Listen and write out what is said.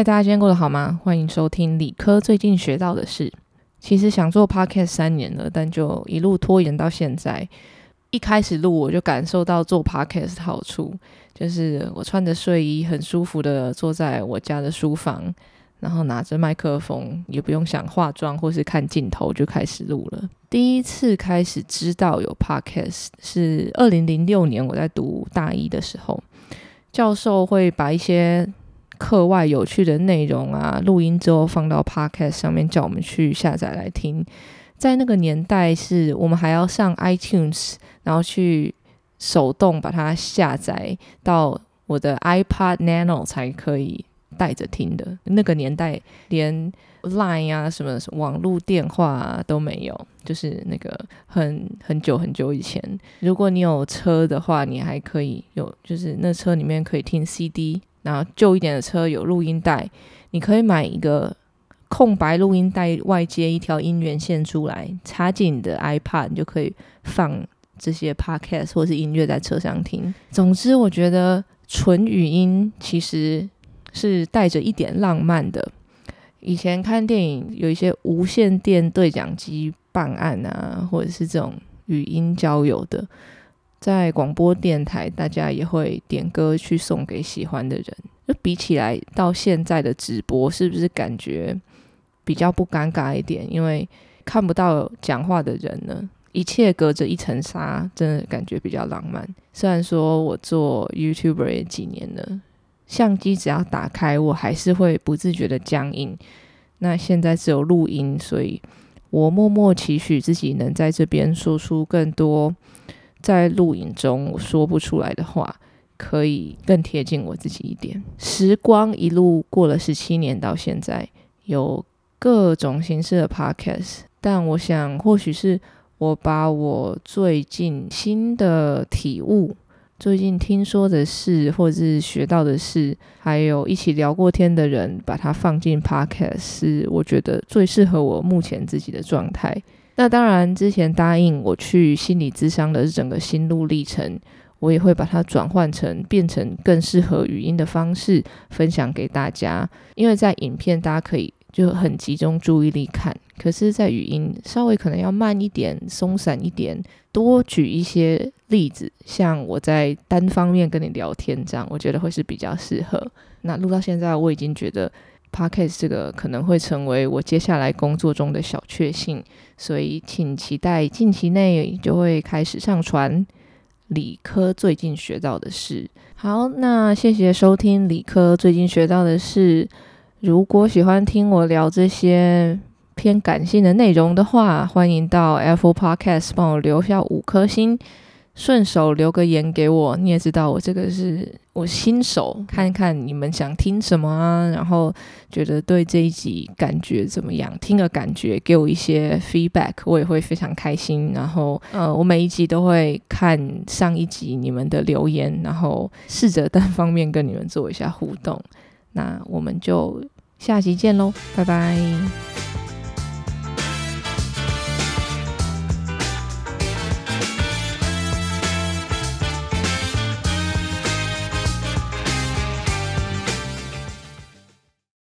嗨，大家今天过得好吗？欢迎收听理科最近学到的事。其实想做 podcast 三年了，但就一路拖延到现在。一开始录我就感受到做 podcast 的好处，就是我穿着睡衣很舒服的坐在我家的书房，然后拿着麦克风，也不用想化妆或是看镜头就开始录了。第一次开始知道有 podcast 是二零零六年我在读大一的时候，教授会把一些课外有趣的内容啊录音之后放到 podcast 上面，叫我们去下载来听。在那个年代，是我们还要上 iTunes，然后去手动把它下载到我的 iPad Nano 才可以带着听的。那个年代连 Line 啊什么网络电话啊都没有，就是那个很很久很久以前。如果你有车的话，你还可以有，就是那车里面可以听 CD，然后旧一点的车有录音带，你可以买一个。空白录音带外接一条音源线出来，插进你的 iPad，你就可以放这些 podcast 或是音乐在车上听。总之，我觉得纯语音其实是带着一点浪漫的。以前看电影有一些无线电对讲机办案啊，或者是这种语音交友的，在广播电台大家也会点歌去送给喜欢的人。就比起来到现在的直播，是不是感觉？比较不尴尬一点，因为看不到讲话的人呢，一切隔着一层纱，真的感觉比较浪漫。虽然说我做 YouTuber 也几年了，相机只要打开，我还是会不自觉的僵硬。那现在只有录音，所以我默默期许自己能在这边说出更多在录影中我说不出来的话，可以更贴近我自己一点。时光一路过了十七年，到现在有。各种形式的 podcast，但我想或许是我把我最近新的体悟、最近听说的事，或者是学到的事，还有一起聊过天的人，把它放进 podcast，是我觉得最适合我目前自己的状态。那当然，之前答应我去心理咨商的整个心路历程，我也会把它转换成变成更适合语音的方式分享给大家，因为在影片大家可以。就很集中注意力看，可是，在语音稍微可能要慢一点、松散一点，多举一些例子，像我在单方面跟你聊天这样，我觉得会是比较适合。那录到现在，我已经觉得 podcast 这个可能会成为我接下来工作中的小确幸，所以请期待近期内就会开始上传理科最近学到的事。好，那谢谢收听理科最近学到的事。如果喜欢听我聊这些偏感性的内容的话，欢迎到 Apple Podcast 帮我留下五颗星，顺手留个言给我。你也知道我这个是我新手，看看你们想听什么啊，然后觉得对这一集感觉怎么样？听个感觉，给我一些 feedback，我也会非常开心。然后，呃，我每一集都会看上一集你们的留言，然后试着单方面跟你们做一下互动。那我们就下集见喽，拜拜。